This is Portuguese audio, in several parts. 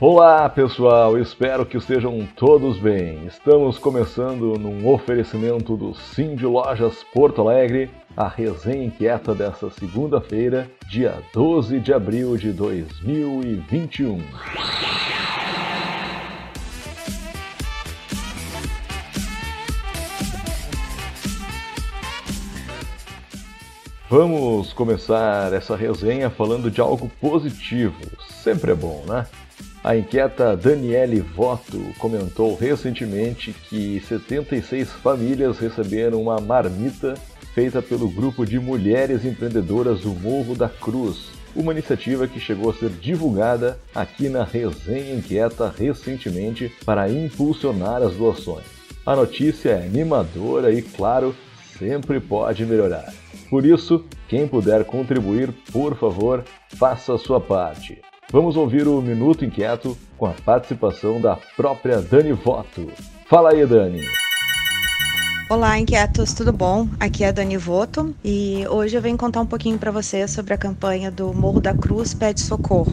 Olá pessoal, espero que estejam todos bem. Estamos começando num oferecimento do Sim de Lojas Porto Alegre, a resenha inquieta dessa segunda-feira, dia 12 de abril de 2021. Vamos começar essa resenha falando de algo positivo. Sempre é bom, né? A inquieta Daniele Voto comentou recentemente que 76 famílias receberam uma marmita feita pelo grupo de mulheres empreendedoras do Morro da Cruz, uma iniciativa que chegou a ser divulgada aqui na Resenha Inquieta recentemente para impulsionar as doações. A notícia é animadora e, claro, sempre pode melhorar. Por isso, quem puder contribuir, por favor, faça a sua parte. Vamos ouvir o Minuto Inquieto com a participação da própria Dani Voto. Fala aí, Dani! Olá, inquietos, tudo bom? Aqui é a Dani Voto e hoje eu venho contar um pouquinho para vocês sobre a campanha do Morro da Cruz Pede Socorro,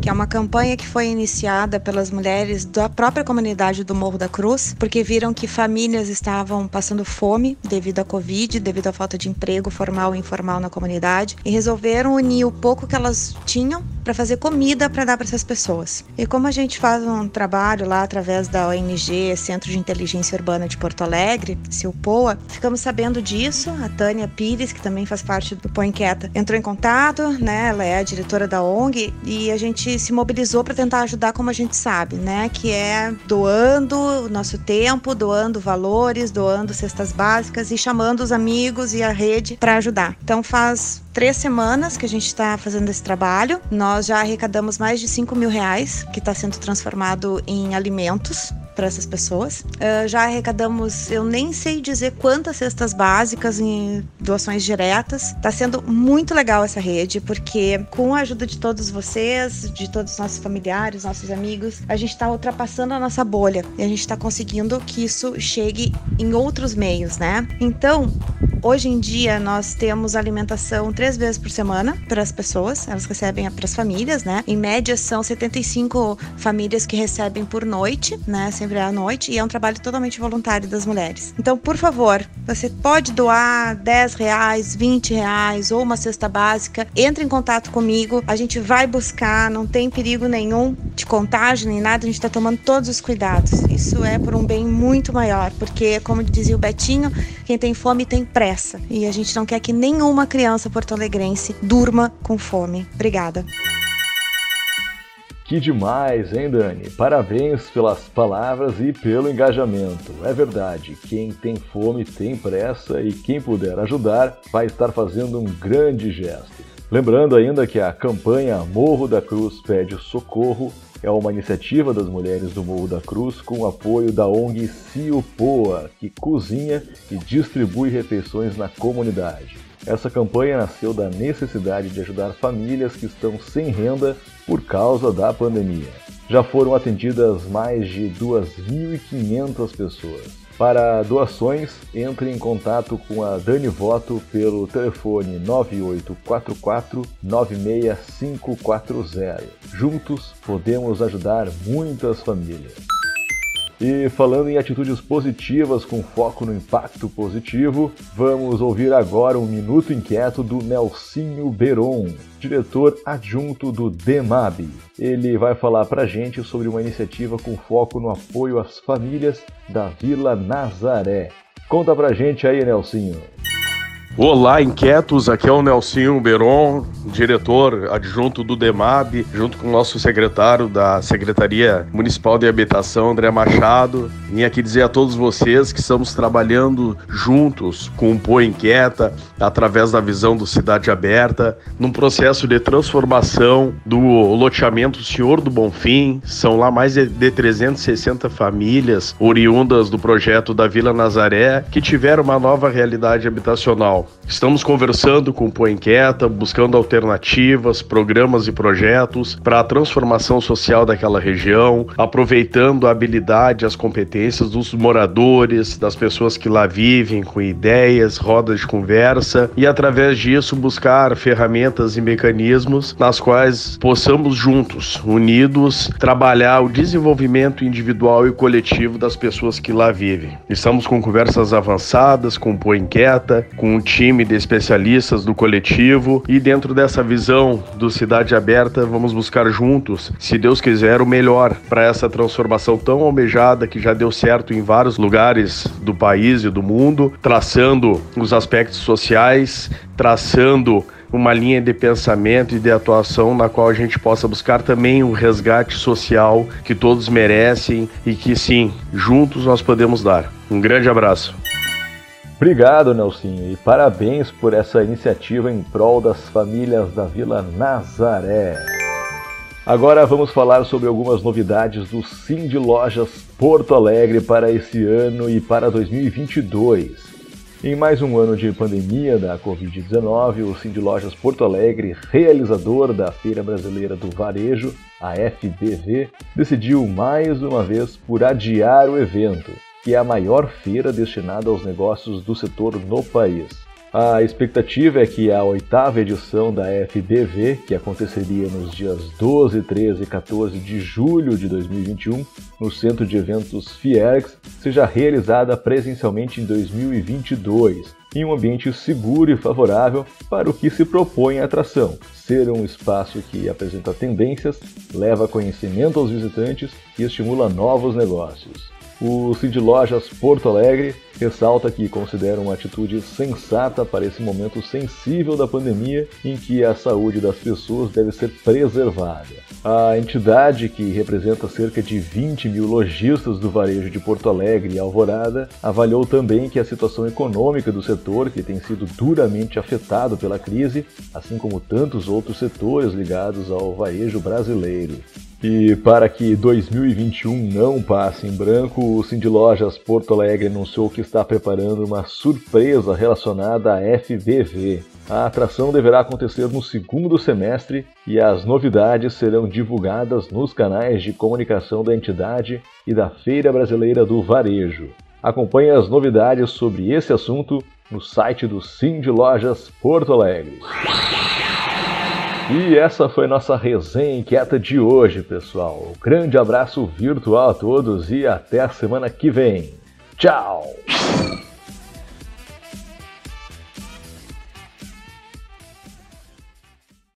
que é uma campanha que foi iniciada pelas mulheres da própria comunidade do Morro da Cruz, porque viram que famílias estavam passando fome devido à Covid, devido à falta de emprego formal e informal na comunidade, e resolveram unir o pouco que elas tinham para fazer comida para dar para essas pessoas. E como a gente faz um trabalho lá através da ONG Centro de Inteligência Urbana de Porto Alegre, se o POA, ficamos sabendo disso. A Tânia Pires, que também faz parte do Põe Inquieta, entrou em contato, né? Ela é a diretora da ONG e a gente se mobilizou para tentar ajudar como a gente sabe, né? Que é doando o nosso tempo, doando valores, doando cestas básicas e chamando os amigos e a rede para ajudar. Então faz três semanas que a gente está fazendo esse trabalho. Nós já arrecadamos mais de 5 mil reais, que está sendo transformado em alimentos para essas pessoas. Uh, já arrecadamos, eu nem sei dizer quantas cestas básicas em doações diretas. Está sendo muito legal essa rede, porque com a ajuda de todos vocês, de todos os nossos familiares, nossos amigos, a gente está ultrapassando a nossa bolha e a gente está conseguindo que isso chegue em outros meios, né? Então, Hoje em dia nós temos alimentação três vezes por semana para as pessoas, elas recebem para as famílias, né? Em média são 75 famílias que recebem por noite, né? Sempre à noite, e é um trabalho totalmente voluntário das mulheres. Então, por favor, você pode doar 10 reais, 20 reais ou uma cesta básica, entre em contato comigo, a gente vai buscar, não tem perigo nenhum de contágio nem nada, a gente está tomando todos os cuidados. Isso é por um bem muito maior, porque, como dizia o Betinho, quem tem fome tem pressa e a gente não quer que nenhuma criança porto-alegrense durma com fome. Obrigada. Que demais, hein, Dani? Parabéns pelas palavras e pelo engajamento. É verdade, quem tem fome tem pressa e quem puder ajudar vai estar fazendo um grande gesto. Lembrando ainda que a campanha Morro da Cruz pede socorro é uma iniciativa das mulheres do Morro da Cruz com apoio da ONG Ciopoa, que cozinha e distribui refeições na comunidade. Essa campanha nasceu da necessidade de ajudar famílias que estão sem renda por causa da pandemia. Já foram atendidas mais de 2.500 pessoas. Para doações, entre em contato com a Dani Voto pelo telefone 9844 96540. Juntos podemos ajudar muitas famílias. E falando em atitudes positivas com foco no impacto positivo, vamos ouvir agora um minuto inquieto do Nelsinho Beron, diretor adjunto do DEMAB. Ele vai falar para a gente sobre uma iniciativa com foco no apoio às famílias da Vila Nazaré. Conta pra gente aí, Nelsinho. Olá, inquietos. Aqui é o Nelsinho Beron, diretor adjunto do DEMAB, junto com o nosso secretário da Secretaria Municipal de Habitação, André Machado. Vim aqui dizer a todos vocês que estamos trabalhando juntos com o Pô Inquieta, através da visão do Cidade Aberta, num processo de transformação do loteamento Senhor do Bonfim. São lá mais de 360 famílias oriundas do projeto da Vila Nazaré que tiveram uma nova realidade habitacional. Estamos conversando com o Põe Inquieta, buscando alternativas, programas e projetos para a transformação social daquela região, aproveitando a habilidade, as competências dos moradores, das pessoas que lá vivem, com ideias, rodas de conversa e através disso buscar ferramentas e mecanismos nas quais possamos juntos, unidos, trabalhar o desenvolvimento individual e coletivo das pessoas que lá vivem. Estamos com conversas avançadas com o Põe Inquieta, com um time de especialistas do coletivo e dentro dessa visão do Cidade Aberta vamos buscar juntos, se Deus quiser, o melhor para essa transformação tão almejada que já deu certo em vários lugares do país e do mundo, traçando os aspectos sociais, traçando uma linha de pensamento e de atuação na qual a gente possa buscar também o resgate social que todos merecem e que sim, juntos nós podemos dar. Um grande abraço. Obrigado, Nelsinho, e parabéns por essa iniciativa em prol das famílias da Vila Nazaré. Agora vamos falar sobre algumas novidades do Sim de Lojas Porto Alegre para esse ano e para 2022. Em mais um ano de pandemia da Covid-19, o Sim de Lojas Porto Alegre, realizador da Feira Brasileira do Varejo, a FBV, decidiu mais uma vez por adiar o evento que é a maior feira destinada aos negócios do setor no país. A expectativa é que a oitava edição da FBV, que aconteceria nos dias 12, 13 e 14 de julho de 2021, no Centro de Eventos Fiergs, seja realizada presencialmente em 2022, em um ambiente seguro e favorável para o que se propõe a atração, ser um espaço que apresenta tendências, leva conhecimento aos visitantes e estimula novos negócios. O Cid Lojas Porto Alegre ressalta que considera uma atitude sensata para esse momento sensível da pandemia em que a saúde das pessoas deve ser preservada. A entidade, que representa cerca de 20 mil lojistas do varejo de Porto Alegre e Alvorada, avaliou também que a situação econômica do setor, que tem sido duramente afetado pela crise, assim como tantos outros setores ligados ao varejo brasileiro, e para que 2021 não passe em branco, o Cindy Lojas Porto Alegre anunciou que está preparando uma surpresa relacionada à FBV. A atração deverá acontecer no segundo semestre e as novidades serão divulgadas nos canais de comunicação da entidade e da Feira Brasileira do Varejo. Acompanhe as novidades sobre esse assunto no site do Cindy Lojas Porto Alegre. E essa foi nossa resenha inquieta de hoje, pessoal. Um grande abraço virtual a todos e até a semana que vem. Tchau!